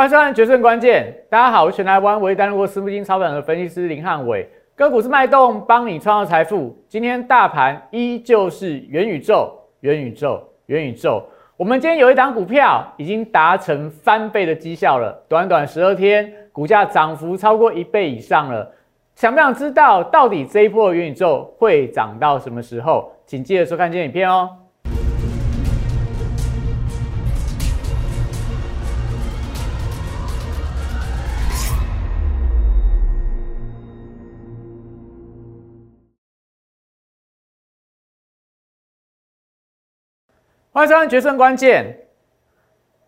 欢迎收看《决胜关键》。大家好，我是全台湾唯一担任过私募基金操盘的分析师林汉伟。个股是脉动，帮你创造财富。今天大盘依旧是元宇宙，元宇宙，元宇宙。我们今天有一档股票已经达成翻倍的绩效了，短短十二天，股价涨幅超过一倍以上了。想不想知道到底这一波元宇宙会涨到什么时候？请记得收看今天影片哦。欢迎收看《决胜关键》。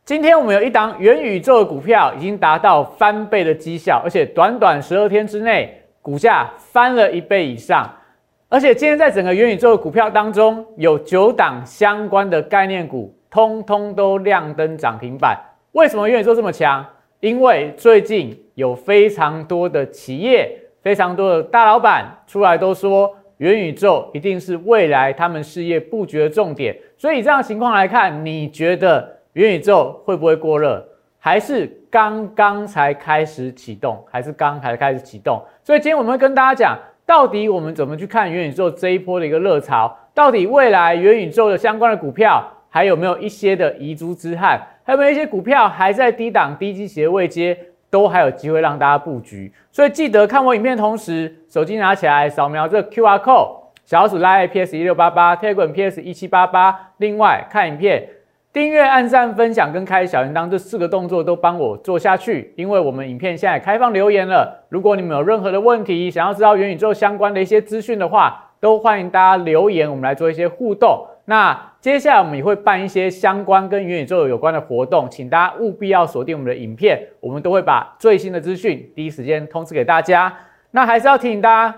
今天我们有一档元宇宙的股票，已经达到翻倍的绩效，而且短短十二天之内，股价翻了一倍以上。而且今天在整个元宇宙的股票当中，有九档相关的概念股，通通都亮灯涨停板。为什么元宇宙这么强？因为最近有非常多的企业、非常多的大老板出来都说。元宇宙一定是未来他们事业布局的重点，所以这样情况来看，你觉得元宇宙会不会过热，还是刚刚才开始启动，还是刚才开始启动？所以今天我们会跟大家讲，到底我们怎么去看元宇宙这一波的一个热潮，到底未来元宇宙的相关的股票还有没有一些的遗珠之憾，还有没有一些股票还在低档低基斜位阶？都还有机会让大家布局，所以记得看我影片同时，手机拿起来扫描这个 Q R code，小鼠拉 PS 一六八八 tagram PS 一七八八。另外看影片，订阅、按赞、分享跟开小铃铛这四个动作都帮我做下去，因为我们影片现在开放留言了。如果你们有任何的问题，想要知道元宇宙相关的一些资讯的话，都欢迎大家留言，我们来做一些互动。那接下来我们也会办一些相关跟元宇宙有关的活动，请大家务必要锁定我们的影片，我们都会把最新的资讯第一时间通知给大家。那还是要提醒大家，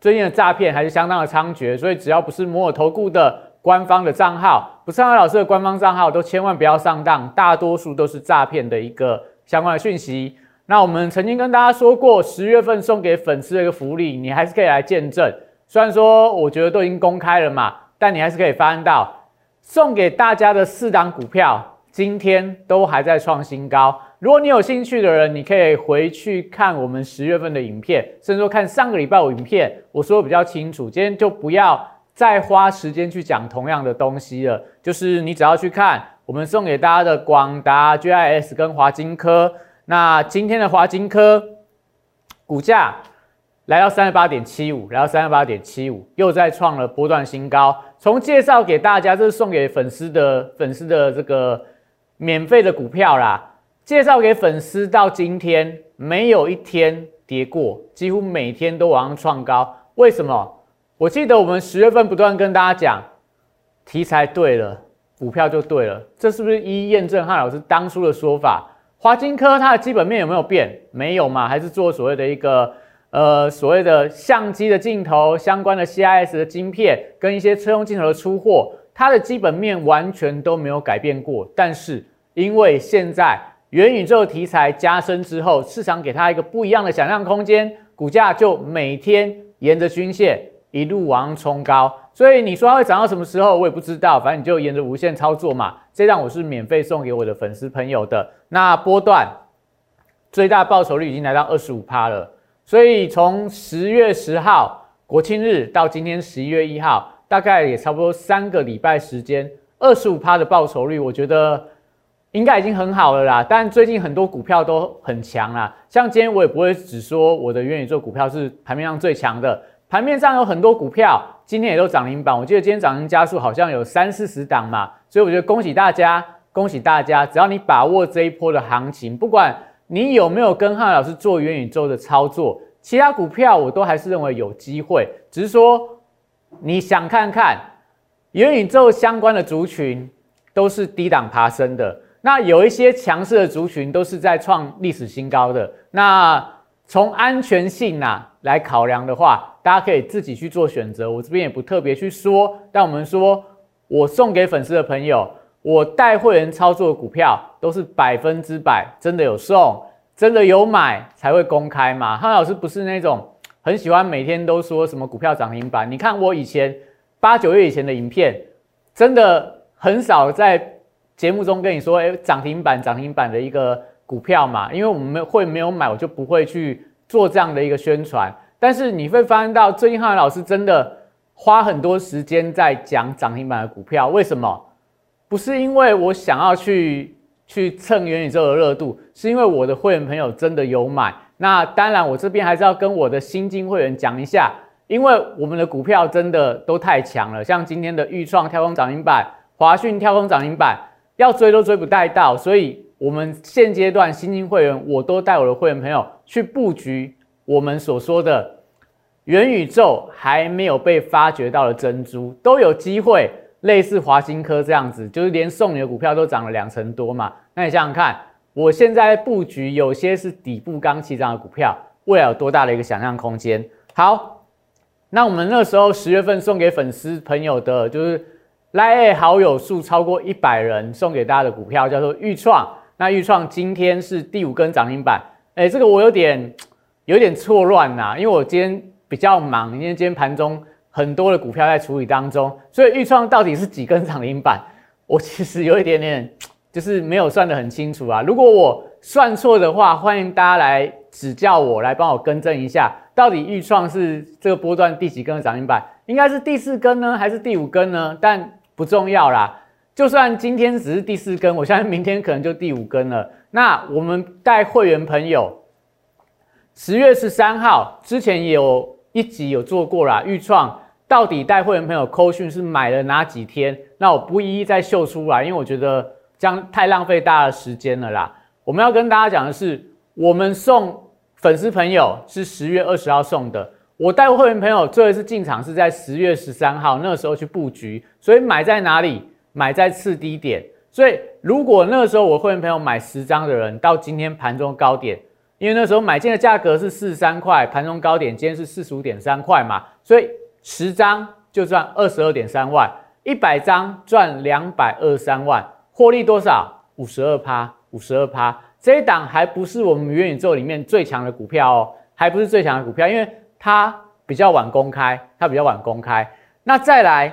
最近的诈骗还是相当的猖獗，所以只要不是摩尔投顾的官方的账号，不是汉老师的官方账号，都千万不要上当，大多数都是诈骗的一个相关的讯息。那我们曾经跟大家说过，十月份送给粉丝的一个福利，你还是可以来见证。虽然说我觉得都已经公开了嘛。但你还是可以发现到，送给大家的四档股票，今天都还在创新高。如果你有兴趣的人，你可以回去看我们十月份的影片，甚至说看上个礼拜五影片，我说的比较清楚。今天就不要再花时间去讲同样的东西了，就是你只要去看我们送给大家的广达、GIS 跟华金科。那今天的华金科股价来到三十八点七五，来到三十八点七五，又再创了波段新高。从介绍给大家，这是送给粉丝的粉丝的这个免费的股票啦。介绍给粉丝到今天没有一天跌过，几乎每天都往上创高。为什么？我记得我们十月份不断跟大家讲，题材对了，股票就对了。这是不是一一验证汉老师当初的说法？华金科它的基本面有没有变？没有嘛？还是做所谓的一个。呃，所谓的相机的镜头相关的 CIS 的晶片，跟一些车用镜头的出货，它的基本面完全都没有改变过。但是因为现在元宇宙题材加深之后，市场给它一个不一样的想象空间，股价就每天沿着均线一路往上冲高。所以你说它会涨到什么时候，我也不知道。反正你就沿着无限操作嘛。这张我是免费送给我的粉丝朋友的。那波段最大报酬率已经来到二十五趴了。所以从十月十号国庆日到今天十一月一号，大概也差不多三个礼拜时间，二十五趴的报酬率，我觉得应该已经很好了啦。但最近很多股票都很强啦，像今天我也不会只说我的元宇宙股票是盘面上最强的，盘面上有很多股票今天也都涨停板，我记得今天涨停加速好像有三四十档嘛，所以我觉得恭喜大家，恭喜大家，只要你把握这一波的行情，不管。你有没有跟汉老师做元宇宙的操作？其他股票我都还是认为有机会，只是说你想看看元宇宙相关的族群都是低档爬升的，那有一些强势的族群都是在创历史新高的。那从安全性呐来考量的话，大家可以自己去做选择。我这边也不特别去说，但我们说我送给粉丝的朋友。我带会员操作的股票都是百分之百真的有送，真的有买才会公开嘛。汉老师不是那种很喜欢每天都说什么股票涨停板。你看我以前八九月以前的影片，真的很少在节目中跟你说，哎，涨停板涨停板的一个股票嘛，因为我们会没有买，我就不会去做这样的一个宣传。但是你会发现到最近汉老师真的花很多时间在讲涨停板的股票，为什么？不是因为我想要去去蹭元宇宙的热度，是因为我的会员朋友真的有买。那当然，我这边还是要跟我的新金会员讲一下，因为我们的股票真的都太强了，像今天的豫创跳空涨停板、华讯跳空涨停板，要追都追不带到，所以我们现阶段新金会员，我都带我的会员朋友去布局我们所说的元宇宙还没有被发掘到的珍珠，都有机会。类似华新科这样子，就是连送你的股票都涨了两成多嘛。那你想想看，我现在布局有些是底部刚起涨的股票，未来有多大的一个想象空间？好，那我们那时候十月份送给粉丝朋友的，就是拉好友数超过一百人送给大家的股票，叫做豫创。那豫创今天是第五根涨停板，哎，这个我有点有点错乱呐，因为我今天比较忙，因为今天盘中。很多的股票在处理当中，所以预创到底是几根涨停板？我其实有一点点 就是没有算得很清楚啊。如果我算错的话，欢迎大家来指教我，来帮我更正一下，到底预创是这个波段第几根的涨停板？应该是第四根呢，还是第五根呢？但不重要啦。就算今天只是第四根，我相信明天可能就第五根了。那我们带会员朋友，十月十三号之前有。一集有做过啦，预创到底带会员朋友扣讯是买了哪几天？那我不一一再秀出来，因为我觉得这样太浪费大家的时间了啦。我们要跟大家讲的是，我们送粉丝朋友是十月二十号送的，我带会员朋友最后一次进场是在十月十三号，那个时候去布局，所以买在哪里？买在次低点。所以如果那个时候我会员朋友买十张的人，到今天盘中高点。因为那时候买进的价格是四十三块，盘中高点今天是四十五点三块嘛，所以十张就赚二十二点三万，一百张赚两百二十三万，获利多少？五十二趴，五十二趴。这一档还不是我们元宇宙里面最强的股票哦，还不是最强的股票，因为它比较晚公开，它比较晚公开。那再来，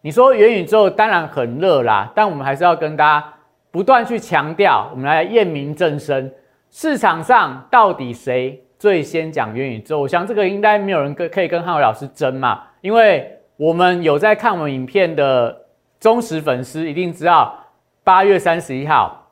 你说元宇宙当然很热啦，但我们还是要跟大家不断去强调，我们来验明正身。市场上到底谁最先讲元宇宙？我想这个应该没有人跟可以跟汉伟老师争嘛，因为我们有在看我们影片的忠实粉丝一定知道，八月三十一号，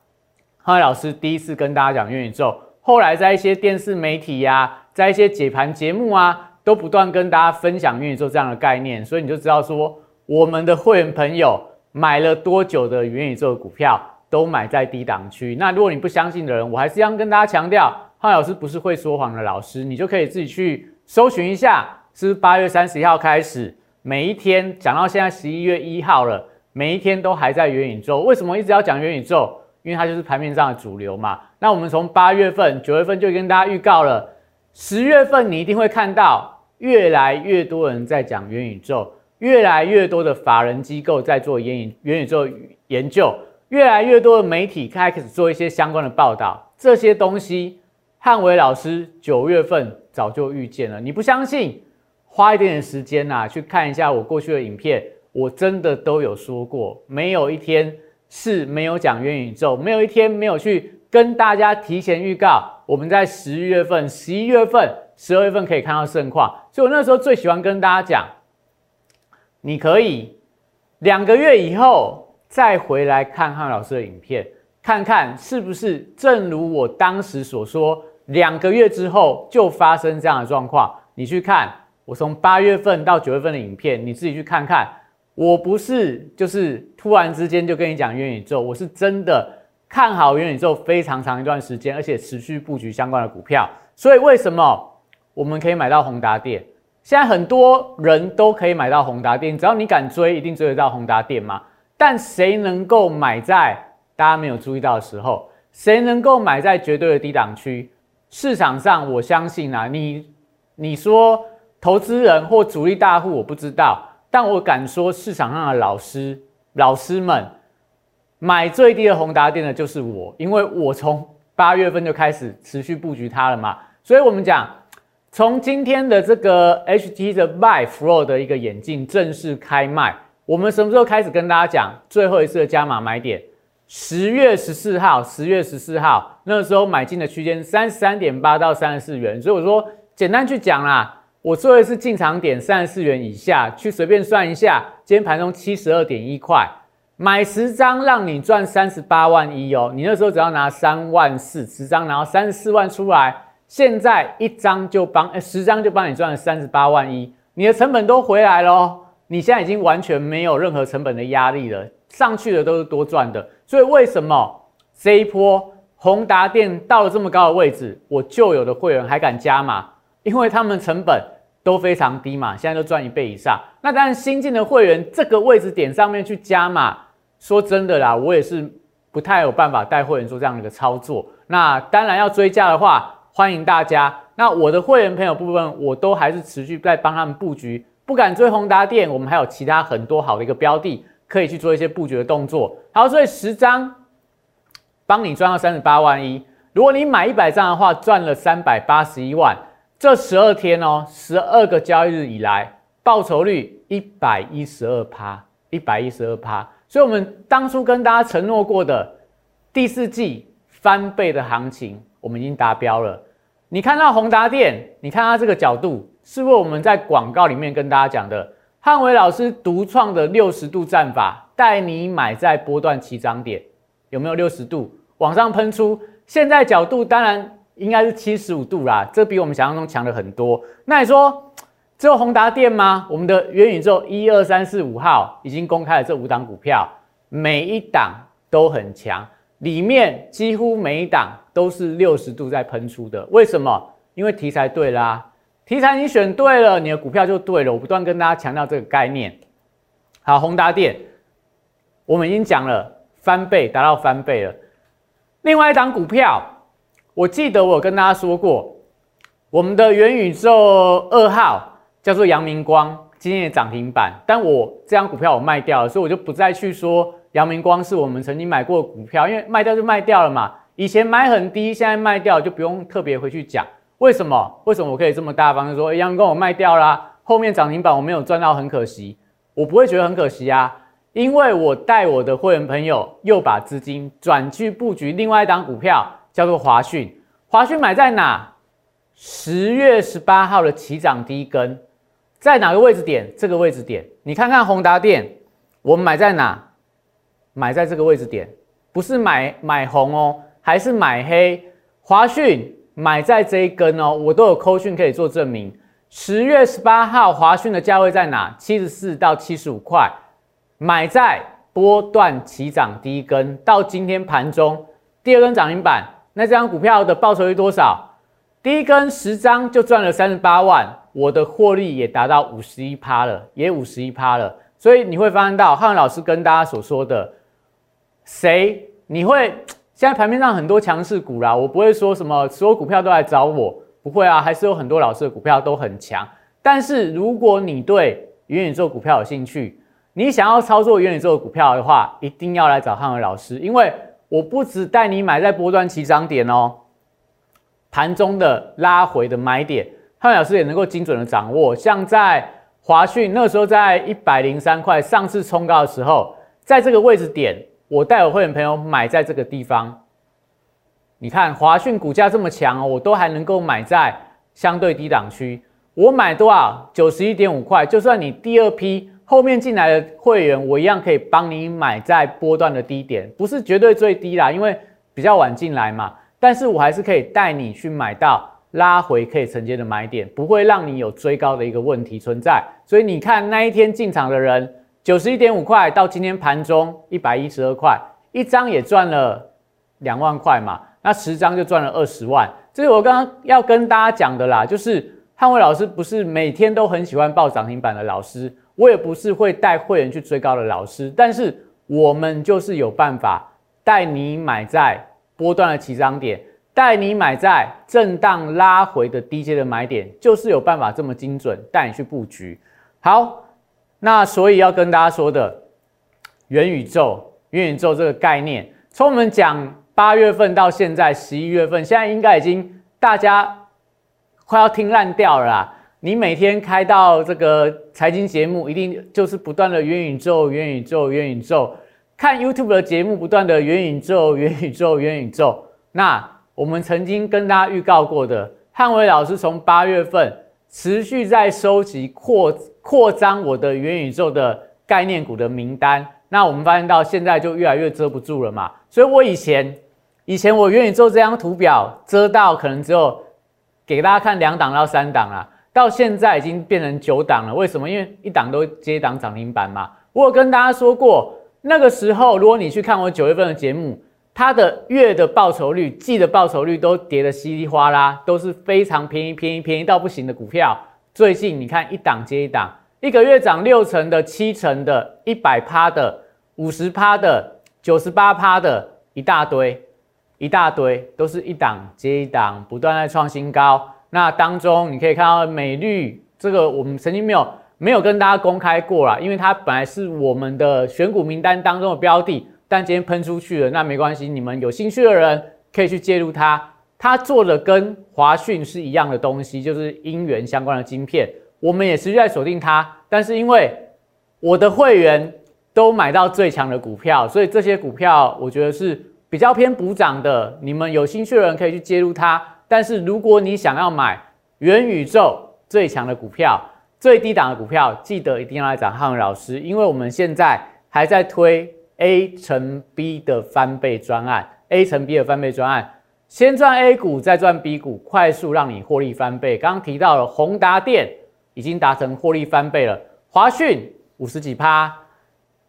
汉伟老师第一次跟大家讲元宇宙，后来在一些电视媒体呀，在一些解盘节目啊，都不断跟大家分享元宇宙这样的概念，所以你就知道说，我们的会员朋友买了多久的元宇宙股票。都买在低档区。那如果你不相信的人，我还是要跟大家强调，浩老师不是会说谎的老师，你就可以自己去搜寻一下，是八月三十一号开始，每一天讲到现在十一月一号了，每一天都还在元宇宙。为什么一直要讲元宇宙？因为它就是盘面上的主流嘛。那我们从八月份、九月份就跟大家预告了，十月份你一定会看到越来越多人在讲元宇宙，越来越多的法人机构在做元宇元宇宙研究。越来越多的媒体开始做一些相关的报道，这些东西汉伟老师九月份早就预见了。你不相信？花一点点时间呐，去看一下我过去的影片，我真的都有说过，没有一天是没有讲元宇宙，没有一天没有去跟大家提前预告，我们在十一月份、十一月份、十二月份可以看到盛况。所以我那时候最喜欢跟大家讲，你可以两个月以后。再回来看汉老师的影片，看看是不是正如我当时所说，两个月之后就发生这样的状况。你去看我从八月份到九月份的影片，你自己去看看。我不是就是突然之间就跟你讲元宇宙，我是真的看好元宇宙非常长一段时间，而且持续布局相关的股票。所以为什么我们可以买到宏达电？现在很多人都可以买到宏达电，只要你敢追，一定追得到宏达电吗？但谁能够买在大家没有注意到的时候？谁能够买在绝对的低档区？市场上，我相信啊，你你说投资人或主力大户，我不知道，但我敢说，市场上的老师老师们买最低的宏达电的就是我，因为我从八月份就开始持续布局它了嘛。所以我们讲，从今天的这个 HT 的 Buy Flow 的一个眼镜正式开卖。我们什么时候开始跟大家讲最后一次的加码买点？十月十四号，十月十四号那时候买进的区间三十三点八到三十四元，所以我说简单去讲啦，我最后一次进场点三十四元以下，去随便算一下，今天盘中七十二点一块，买十张让你赚三十八万一哦，你那时候只要拿三万四十张，然后三十四万出来，现在一张就帮，哎，十张就帮你赚了三十八万一，你的成本都回来喽，你现在已经完全没有任何成本的压力了。上去的都是多赚的，所以为什么这一波宏达电到了这么高的位置，我旧有的会员还敢加码？因为他们成本都非常低嘛，现在都赚一倍以上。那当然新进的会员这个位置点上面去加码，说真的啦，我也是不太有办法带会员做这样的一个操作。那当然要追加的话，欢迎大家。那我的会员朋友部分，我都还是持续在帮他们布局。不敢追宏达电，我们还有其他很多好的一个标的。可以去做一些布局的动作。好，所以十张帮你赚到三十八万一。如果你买一百张的话，赚了三百八十一万。这十二天哦，十二个交易日以来，报酬率一百一十二趴，一百一十二趴。所以，我们当初跟大家承诺过的第四季翻倍的行情，我们已经达标了。你看到宏达电，你看它这个角度，是不是我们在广告里面跟大家讲的？汉伟老师独创的六十度战法，带你买在波段起涨点，有没有六十度往上喷出？现在角度当然应该是七十五度啦，这比我们想象中强了很多。那你说只有宏达电吗？我们的元宇宙一二三四五号已经公开了这五档股票，每一档都很强，里面几乎每一档都是六十度在喷出的。为什么？因为题材对啦。题材你选对了，你的股票就对了。我不断跟大家强调这个概念。好，宏达电，我们已经讲了翻倍，达到翻倍了。另外一档股票，我记得我有跟大家说过，我们的元宇宙二号叫做阳明光，今天也涨停板。但我这张股票我卖掉了，所以我就不再去说阳明光是我们曾经买过的股票，因为卖掉就卖掉了嘛。以前买很低，现在卖掉就不用特别回去讲。为什么？为什么我可以这么大方的说，阳光我卖掉啦，后面涨停板我没有赚到，很可惜。我不会觉得很可惜啊，因为我带我的会员朋友又把资金转去布局另外一档股票，叫做华讯。华讯买在哪？十月十八号的起涨第一根，在哪个位置点？这个位置点，你看看宏达电，我们买在哪？买在这个位置点，不是买买红哦，还是买黑？华讯。买在这一根哦，我都有扣讯可以做证明。十月十八号华讯的价位在哪？七十四到七十五块，买在波段起涨第一根，到今天盘中第二根涨停板。那这张股票的报酬率多少？第一根十张就赚了三十八万，我的获利也达到五十一趴了，也五十一趴了。所以你会发现到汉文老师跟大家所说的，谁你会？现在盘面上很多强势股啦，我不会说什么所有股票都来找我，不会啊，还是有很多老师的股票都很强。但是如果你对元宇宙股票有兴趣，你想要操作元宇宙股票的话，一定要来找汉文老师，因为我不只带你买在波段起涨点哦，盘中的拉回的买点，汉文老师也能够精准的掌握。像在华讯那时候在一百零三块上次冲高的时候，在这个位置点。我带我会员朋友买在这个地方，你看华讯股价这么强，我都还能够买在相对低档区。我买多少？九十一点五块。就算你第二批后面进来的会员，我一样可以帮你买在波段的低点，不是绝对最低啦，因为比较晚进来嘛。但是我还是可以带你去买到拉回可以承接的买点，不会让你有追高的一个问题存在。所以你看那一天进场的人。九十一点五块到今天盘中一百一十二块，一张也赚了两万块嘛，那十张就赚了二十万。这是我刚刚要跟大家讲的啦，就是汉伟老师不是每天都很喜欢报涨停板的老师，我也不是会带会员去追高的老师，但是我们就是有办法带你买在波段的起涨点，带你买在震荡拉回的低阶的买点，就是有办法这么精准带你去布局。好。那所以要跟大家说的元宇宙，元宇宙这个概念，从我们讲八月份到现在十一月份，现在应该已经大家快要听烂掉了啦。你每天开到这个财经节目，一定就是不断的元宇宙、元宇宙、元宇宙。看 YouTube 的节目，不断的元宇宙、元宇宙、元宇宙。那我们曾经跟大家预告过的，汉伟老师从八月份持续在收集、扩扩张我的元宇宙的概念股的名单。那我们发现到现在就越来越遮不住了嘛。所以我以前以前我元宇宙这张图表遮到可能只有给大家看两档到三档了，到现在已经变成九档了。为什么？因为一档都接档涨停板嘛。我有跟大家说过，那个时候如果你去看我九月份的节目。它的月的报酬率、季的报酬率都跌得稀里哗啦，都是非常便宜、便宜、便宜到不行的股票。最近你看一档接一档，一个月涨六成的、七成的、一百趴的、五十趴的、九十八趴的，一大堆，一大堆，都是一档接一档，不断在创新高。那当中你可以看到美绿这个，我们曾经没有没有跟大家公开过啦，因为它本来是我们的选股名单当中的标的。但今天喷出去了，那没关系，你们有兴趣的人可以去介入它。它做的跟华讯是一样的东西，就是音源相关的晶片，我们也持续在锁定它。但是因为我的会员都买到最强的股票，所以这些股票我觉得是比较偏补涨的。你们有兴趣的人可以去介入它。但是如果你想要买元宇宙最强的股票、最低档的股票，记得一定要来找汉文老师，因为我们现在还在推。A 乘 B 的翻倍专案，A 乘 B 的翻倍专案，先赚 A 股，再赚 B 股，快速让你获利翻倍。刚刚提到了宏达电已经达成获利翻倍了，华讯五十几趴，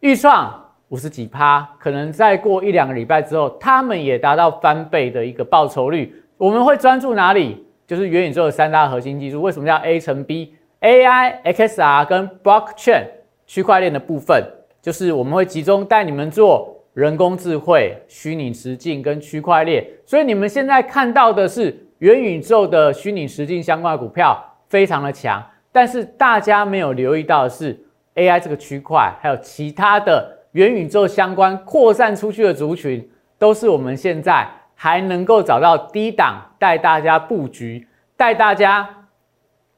预创五十几趴，可能再过一两个礼拜之后，他们也达到翻倍的一个报酬率。我们会专注哪里？就是元宇宙的三大核心技术。为什么叫 A 乘 B？AI、XR 跟 Blockchain 区块链的部分。就是我们会集中带你们做人工智慧、虚拟实境跟区块链，所以你们现在看到的是元宇宙的虚拟实境相关的股票非常的强，但是大家没有留意到的是 AI 这个区块，还有其他的元宇宙相关扩散出去的族群，都是我们现在还能够找到低档带大家布局，带大家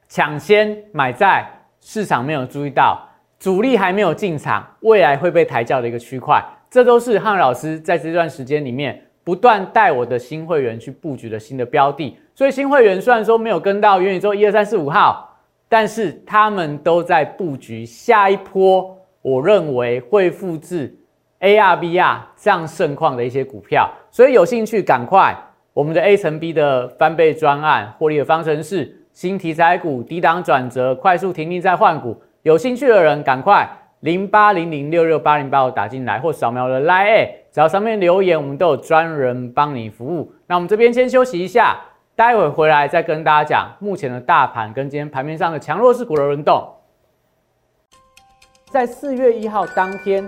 抢先买在市场没有注意到。主力还没有进场，未来会被抬轿的一个区块，这都是汉老师在这段时间里面不断带我的新会员去布局的新的标的。所以新会员虽然说没有跟到元宇宙一二三四五号，但是他们都在布局下一波，我认为会复制 AR、VR 这样盛况的一些股票。所以有兴趣赶快，我们的 A 乘 B 的翻倍专案获利的方程式，新题材股低档转折，快速停利再换股。有兴趣的人，赶快零八零零六六八零八五打进来，或扫描的 Line，只要上面留言，我们都有专人帮你服务。那我们这边先休息一下，待会回来再跟大家讲目前的大盘跟今天盘面上的强弱势股的轮动。在四月一号当天。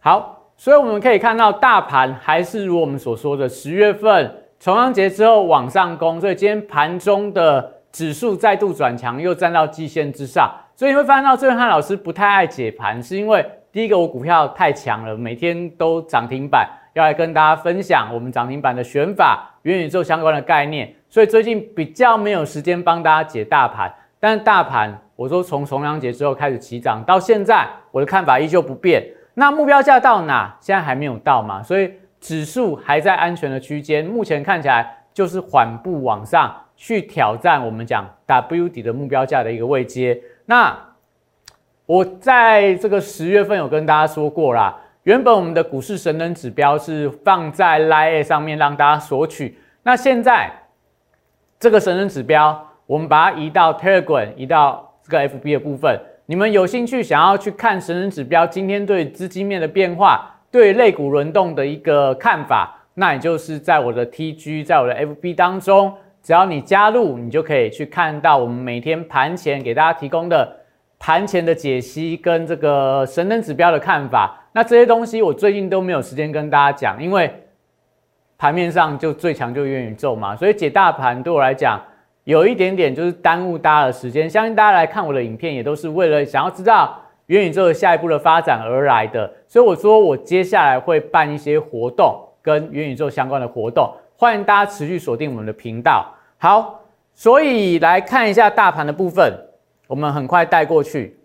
好，所以我们可以看到，大盘还是如我们所说的，十月份重阳节之后往上攻，所以今天盘中的指数再度转强，又站到季线之上。所以你会发现到，郑汉老师不太爱解盘，是因为第一个，我股票太强了，每天都涨停板，要来跟大家分享我们涨停板的选法、元宇宙相关的概念，所以最近比较没有时间帮大家解大盘。但是大盘，我说从重阳节之后开始起涨，到现在我的看法依旧不变。那目标价到哪？现在还没有到嘛，所以指数还在安全的区间，目前看起来就是缓步往上去挑战我们讲 W 底的目标价的一个位阶。那我在这个十月份有跟大家说过啦，原本我们的股市神人指标是放在 Line 上面让大家索取，那现在这个神人指标。我们把它移到 Telegram，移到这个 FB 的部分。你们有兴趣想要去看神人指标今天对资金面的变化，对类股轮动的一个看法，那也就是在我的 TG，在我的 FB 当中，只要你加入，你就可以去看到我们每天盘前给大家提供的盘前的解析跟这个神人指标的看法。那这些东西我最近都没有时间跟大家讲，因为盘面上就最强就元宇宙嘛，所以解大盘对我来讲。有一点点就是耽误大家的时间，相信大家来看我的影片也都是为了想要知道元宇宙的下一步的发展而来的。所以我说我接下来会办一些活动，跟元宇宙相关的活动，欢迎大家持续锁定我们的频道。好，所以来看一下大盘的部分，我们很快带过去。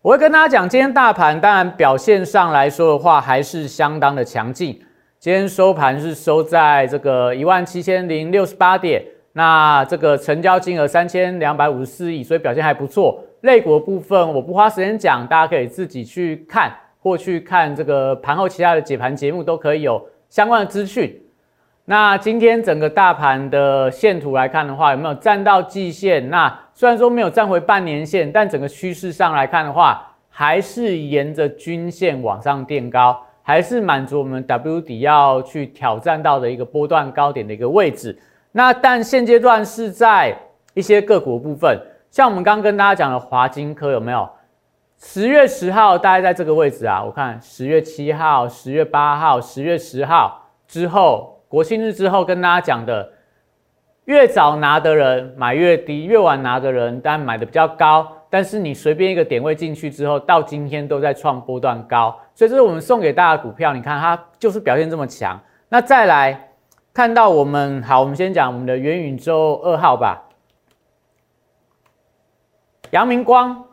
我会跟大家讲，今天大盘当然表现上来说的话，还是相当的强劲。今天收盘是收在这个一万七千零六十八点。那这个成交金额三千两百五十四亿，所以表现还不错。类股部分我不花时间讲，大家可以自己去看，或去看这个盘后其他的解盘节目，都可以有相关的资讯。那今天整个大盘的线图来看的话，有没有站到季线？那虽然说没有站回半年线，但整个趋势上来看的话，还是沿着均线往上垫高，还是满足我们 W 底要去挑战到的一个波段高点的一个位置。那但现阶段是在一些个股部分，像我们刚跟大家讲的华金科有没有？十月十号大概在这个位置啊，我看十月七号、十月八号、十月十号之后，国庆日之后跟大家讲的，越早拿的人买越低，越晚拿的人当然买的比较高，但是你随便一个点位进去之后，到今天都在创波段高，所以这是我们送给大家股票，你看它就是表现这么强。那再来。看到我们好，我们先讲我们的元宇宙二号吧。阳明光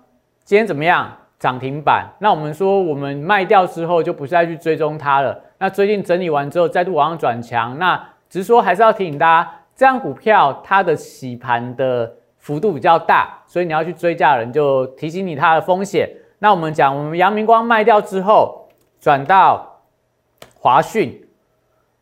今天怎么样？涨停板。那我们说我们卖掉之后就不再去追踪它了。那最近整理完之后再度往上转强。那只是说还是要提醒大家，这样股票它的洗盘的幅度比较大，所以你要去追价的人就提醒你它的风险。那我们讲我们阳明光卖掉之后，转到华讯。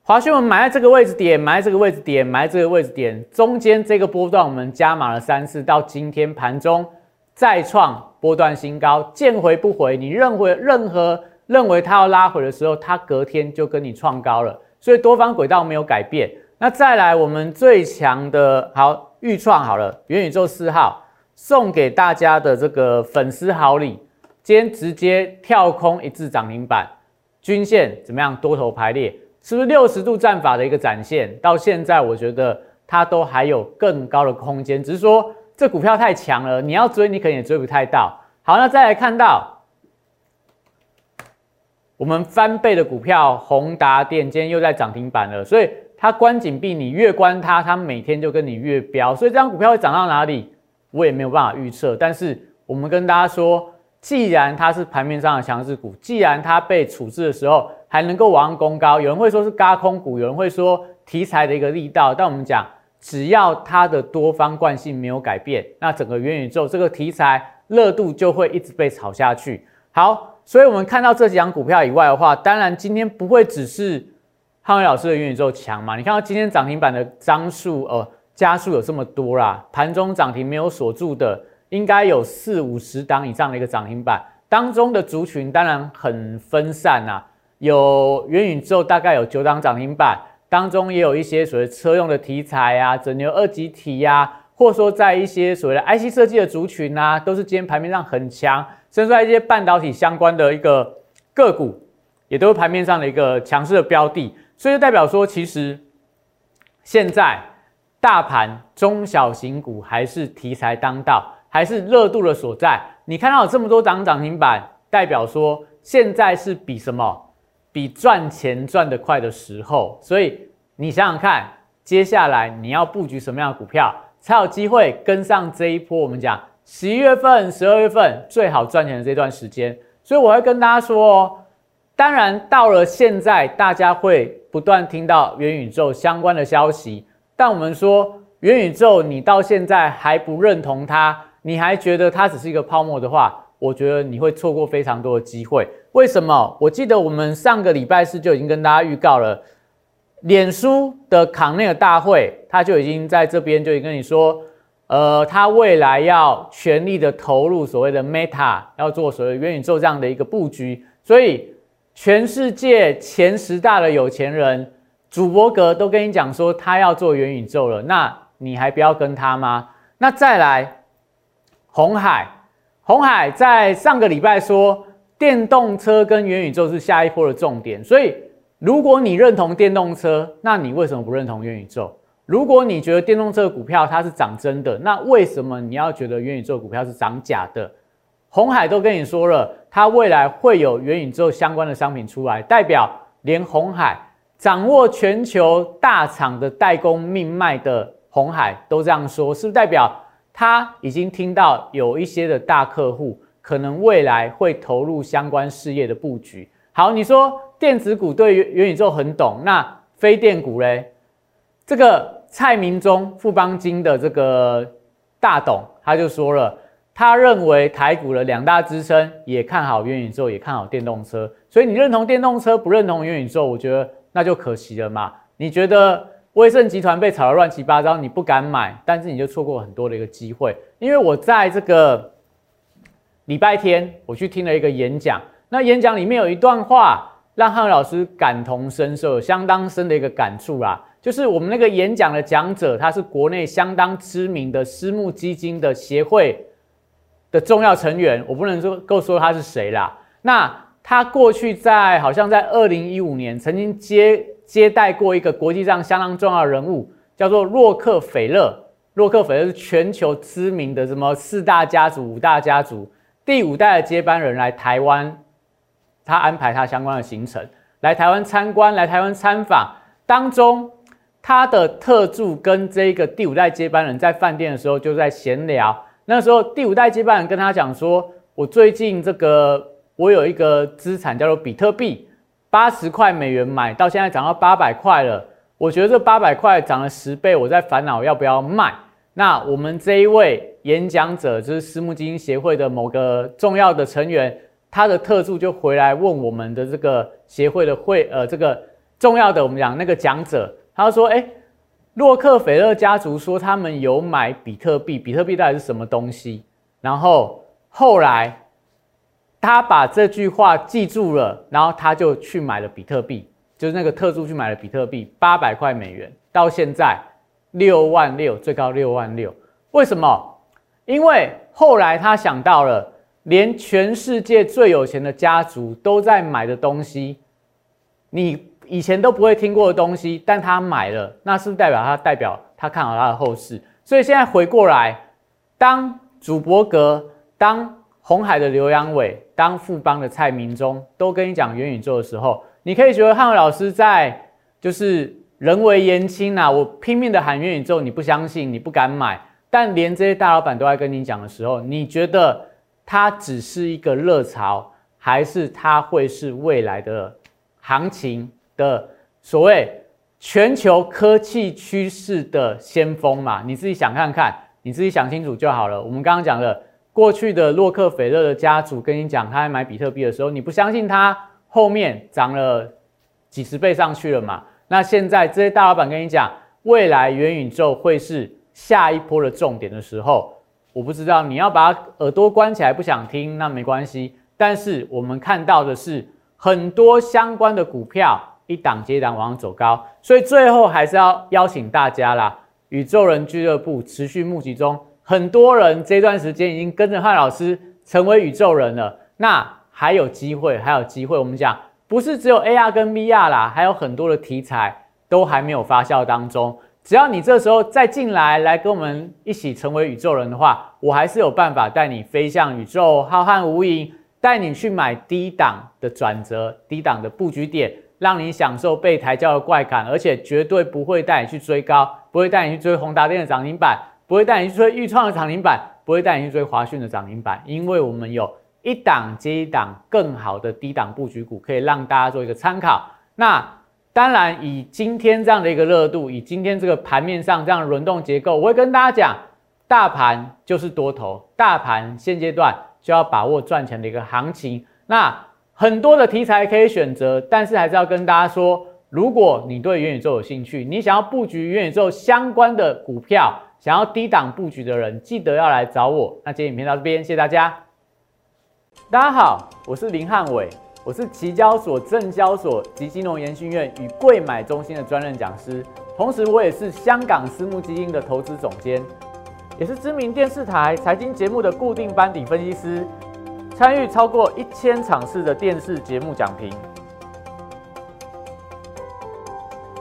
华讯我们买在这个位置点，买在这个位置点，买在这个位置点，中间这个波段我们加码了三次，到今天盘中再创波段新高，见回不回。你认为任何认为它要拉回的时候，它隔天就跟你创高了，所以多方轨道没有改变。那再来我们最强的好预创好了，元宇宙四号送给大家的这个粉丝好礼，今天直接跳空一字涨停板，均线怎么样？多头排列。是不是六十度战法的一个展现？到现在我觉得它都还有更高的空间，只是说这股票太强了，你要追你可能也追不太到。好，那再来看到我们翻倍的股票宏达电，今天又在涨停板了，所以它关紧闭，你越关它，它每天就跟你越飙，所以这张股票会涨到哪里，我也没有办法预测。但是我们跟大家说，既然它是盘面上的强势股，既然它被处置的时候。还能够往上攻高，有人会说是嘎空股，有人会说题材的一个力道。但我们讲，只要它的多方惯性没有改变，那整个元宇宙这个题材热度就会一直被炒下去。好，所以我们看到这几张股票以外的话，当然今天不会只是汉伟老师的元宇宙强嘛？你看到今天涨停板的张数，呃，加速有这么多啦，盘中涨停没有锁住的，应该有四五十档以上的一个涨停板，当中的族群当然很分散呐。有元宇宙大概有九档涨停板，当中也有一些所谓车用的题材啊，整流二级体呀，或说在一些所谓的 IC 设计的族群啊，都是今天盘面上很强，甚至在一些半导体相关的一个个股，也都是盘面上的一个强势的标的，所以就代表说，其实现在大盘中小型股还是题材当道，还是热度的所在。你看到有这么多档涨停板。代表说现在是比什么？比赚钱赚得快的时候。所以你想想看，接下来你要布局什么样的股票，才有机会跟上这一波？我们讲十一月份、十二月份最好赚钱的这段时间。所以我会跟大家说哦，当然到了现在，大家会不断听到元宇宙相关的消息，但我们说元宇宙，你到现在还不认同它。你还觉得它只是一个泡沫的话，我觉得你会错过非常多的机会。为什么？我记得我们上个礼拜四就已经跟大家预告了，脸书的康内尔大会，他就已经在这边就已经跟你说，呃，他未来要全力的投入所谓的 Meta，要做所谓元宇宙这样的一个布局。所以，全世界前十大的有钱人，主伯格都跟你讲说他要做元宇宙了，那你还不要跟他吗？那再来。红海，红海在上个礼拜说，电动车跟元宇宙是下一波的重点。所以，如果你认同电动车，那你为什么不认同元宇宙？如果你觉得电动车股票它是涨真的，那为什么你要觉得元宇宙股票是涨假的？红海都跟你说了，它未来会有元宇宙相关的商品出来，代表连红海掌握全球大厂的代工命脉的红海都这样说，是不是代表？他已经听到有一些的大客户可能未来会投入相关事业的布局。好，你说电子股对元宇宙很懂，那非电股嘞？这个蔡明忠富邦金的这个大董他就说了，他认为台股的两大支撑也看好元宇宙，也看好电动车。所以你认同电动车，不认同元宇宙，我觉得那就可惜了嘛。你觉得？威盛集团被炒得乱七八糟，你不敢买，但是你就错过很多的一个机会。因为我在这个礼拜天，我去听了一个演讲，那演讲里面有一段话，让汉老师感同身受，有相当深的一个感触啦。就是我们那个演讲的讲者，他是国内相当知名的私募基金的协会的重要成员，我不能说够说他是谁啦。那他过去在好像在二零一五年曾经接。接待过一个国际上相当重要人物，叫做洛克菲勒。洛克菲勒是全球知名的什么四大家族、五大家族第五代的接班人来台湾，他安排他相关的行程，来台湾参观，来台湾参访。当中，他的特助跟这个第五代接班人在饭店的时候就在闲聊。那时候，第五代接班人跟他讲说：“我最近这个，我有一个资产叫做比特币。”八十块美元买到现在涨到八百块了，我觉得这八百块涨了十倍，我在烦恼要不要卖。那我们这一位演讲者就是私募基金协会的某个重要的成员，他的特助就回来问我们的这个协会的会呃这个重要的我们讲那个讲者，他说：哎，洛克菲勒家族说他们有买比特币，比特币到底是什么东西？然后后来。他把这句话记住了，然后他就去买了比特币，就是那个特助去买了比特币，八百块美元，到现在六万六，最高六万六。为什么？因为后来他想到了，连全世界最有钱的家族都在买的东西，你以前都不会听过的东西，但他买了，那是不是代表他代表他看好他的后市？所以现在回过来，当主伯格，当。红海的刘阳伟，当富邦的蔡明忠，都跟你讲元宇宙的时候，你可以觉得汉伟老师在就是人为言轻呐，我拼命的喊元宇宙，你不相信，你不敢买。但连这些大老板都在跟你讲的时候，你觉得它只是一个热潮，还是它会是未来的行情的所谓全球科技趋势的先锋嘛？你自己想看看，你自己想清楚就好了。我们刚刚讲的。过去的洛克菲勒的家族跟你讲，他在买比特币的时候，你不相信他后面涨了几十倍上去了嘛？那现在这些大老板跟你讲，未来元宇宙会是下一波的重点的时候，我不知道你要把耳朵关起来不想听，那没关系。但是我们看到的是很多相关的股票一档接一档往上走高，所以最后还是要邀请大家啦，宇宙人俱乐部持续募集中。很多人这段时间已经跟着汉老师成为宇宙人了，那还有机会，还有机会。我们讲不是只有 AR 跟 VR 啦，还有很多的题材都还没有发酵当中。只要你这时候再进来，来跟我们一起成为宇宙人的话，我还是有办法带你飞向宇宙浩瀚无垠。带你去买低档的转折、低档的布局点，让你享受被抬轿的怪感，而且绝对不会带你去追高，不会带你去追宏达电的涨停板，不会带你去追裕创的涨停板，不会带你去追华讯的涨停板，因为我们有一档接一档更好的低档布局股，可以让大家做一个参考。那当然，以今天这样的一个热度，以今天这个盘面上这样轮动结构，我会跟大家讲，大盘就是多头，大盘现阶段。就要把握赚钱的一个行情，那很多的题材可以选择，但是还是要跟大家说，如果你对元宇宙有兴趣，你想要布局元宇宙相关的股票，想要低档布局的人，记得要来找我。那今天影片到这边，谢谢大家。大家好，我是林汉伟，我是期交所、证交所及金融研训院与贵买中心的专任讲师，同时我也是香港私募基金的投资总监。也是知名电视台财经节目的固定班底分析师，参与超过一千场次的电视节目讲评。